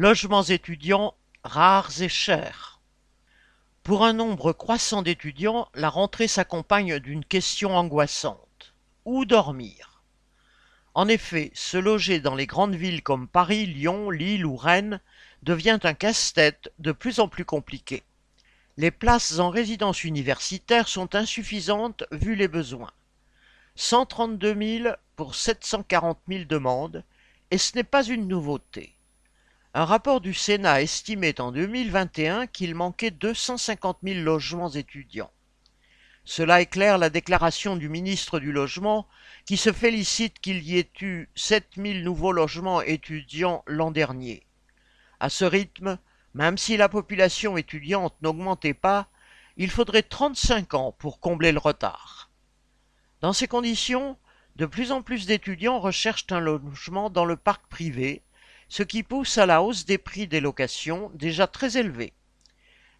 Logements étudiants rares et chers. Pour un nombre croissant d'étudiants, la rentrée s'accompagne d'une question angoissante. Où dormir? En effet, se loger dans les grandes villes comme Paris, Lyon, Lille ou Rennes devient un casse-tête de plus en plus compliqué. Les places en résidence universitaire sont insuffisantes vu les besoins. 132 000 pour 740 000 demandes, et ce n'est pas une nouveauté. Un rapport du Sénat estimait en 2021 qu'il manquait 250 000 logements étudiants. Cela éclaire la déclaration du ministre du Logement qui se félicite qu'il y ait eu 7 000 nouveaux logements étudiants l'an dernier. À ce rythme, même si la population étudiante n'augmentait pas, il faudrait 35 ans pour combler le retard. Dans ces conditions, de plus en plus d'étudiants recherchent un logement dans le parc privé, ce qui pousse à la hausse des prix des locations déjà très élevés.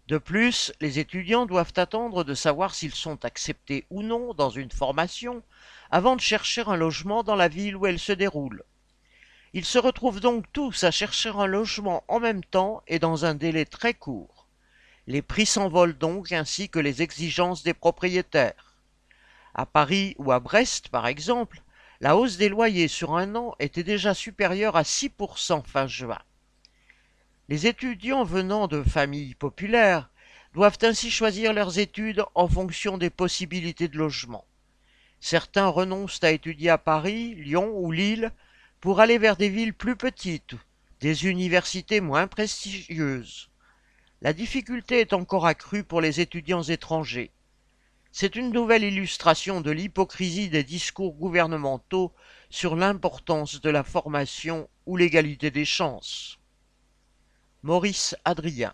De plus, les étudiants doivent attendre de savoir s'ils sont acceptés ou non dans une formation avant de chercher un logement dans la ville où elle se déroule. Ils se retrouvent donc tous à chercher un logement en même temps et dans un délai très court. Les prix s'envolent donc ainsi que les exigences des propriétaires. À Paris ou à Brest, par exemple, la hausse des loyers sur un an était déjà supérieure à 6% fin juin. Les étudiants venant de familles populaires doivent ainsi choisir leurs études en fonction des possibilités de logement. Certains renoncent à étudier à Paris, Lyon ou Lille pour aller vers des villes plus petites, des universités moins prestigieuses. La difficulté est encore accrue pour les étudiants étrangers. C'est une nouvelle illustration de l'hypocrisie des discours gouvernementaux sur l'importance de la formation ou l'égalité des chances. Maurice Adrien